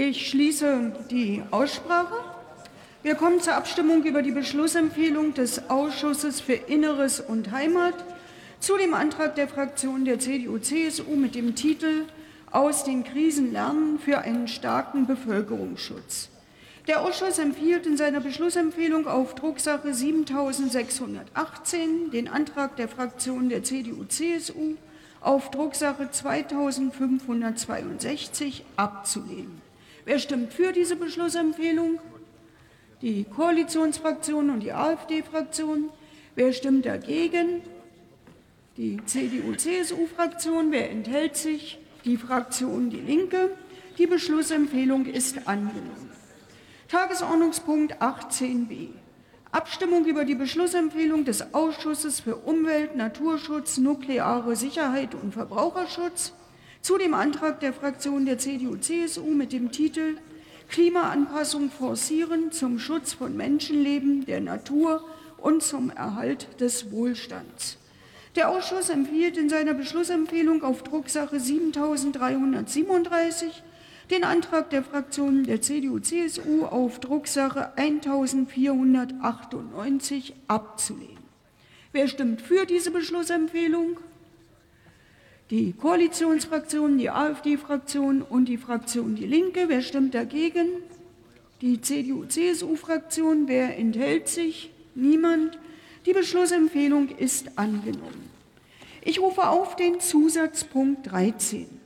Ich schließe die Aussprache. Wir kommen zur Abstimmung über die Beschlussempfehlung des Ausschusses für Inneres und Heimat zu dem Antrag der Fraktion der CDU-CSU mit dem Titel Aus den Krisen lernen für einen starken Bevölkerungsschutz. Der Ausschuss empfiehlt in seiner Beschlussempfehlung auf Drucksache 7618 den Antrag der Fraktion der CDU-CSU auf Drucksache 2562 abzulehnen. Wer stimmt für diese Beschlussempfehlung? Die Koalitionsfraktion und die AfD-Fraktion. Wer stimmt dagegen? Die CDU-CSU-Fraktion. Wer enthält sich? Die Fraktion Die Linke. Die Beschlussempfehlung ist angenommen. Tagesordnungspunkt 18b. Abstimmung über die Beschlussempfehlung des Ausschusses für Umwelt, Naturschutz, nukleare Sicherheit und Verbraucherschutz zu dem Antrag der Fraktion der CDU-CSU mit dem Titel Klimaanpassung forcieren zum Schutz von Menschenleben, der Natur und zum Erhalt des Wohlstands. Der Ausschuss empfiehlt in seiner Beschlussempfehlung auf Drucksache 7337 den Antrag der Fraktionen der CDU-CSU auf Drucksache 1498 abzulehnen. Wer stimmt für diese Beschlussempfehlung? Die Koalitionsfraktionen, die AfD-Fraktion und die Fraktion Die Linke. Wer stimmt dagegen? Die CDU-CSU-Fraktion. Wer enthält sich? Niemand. Die Beschlussempfehlung ist angenommen. Ich rufe auf den Zusatzpunkt 13.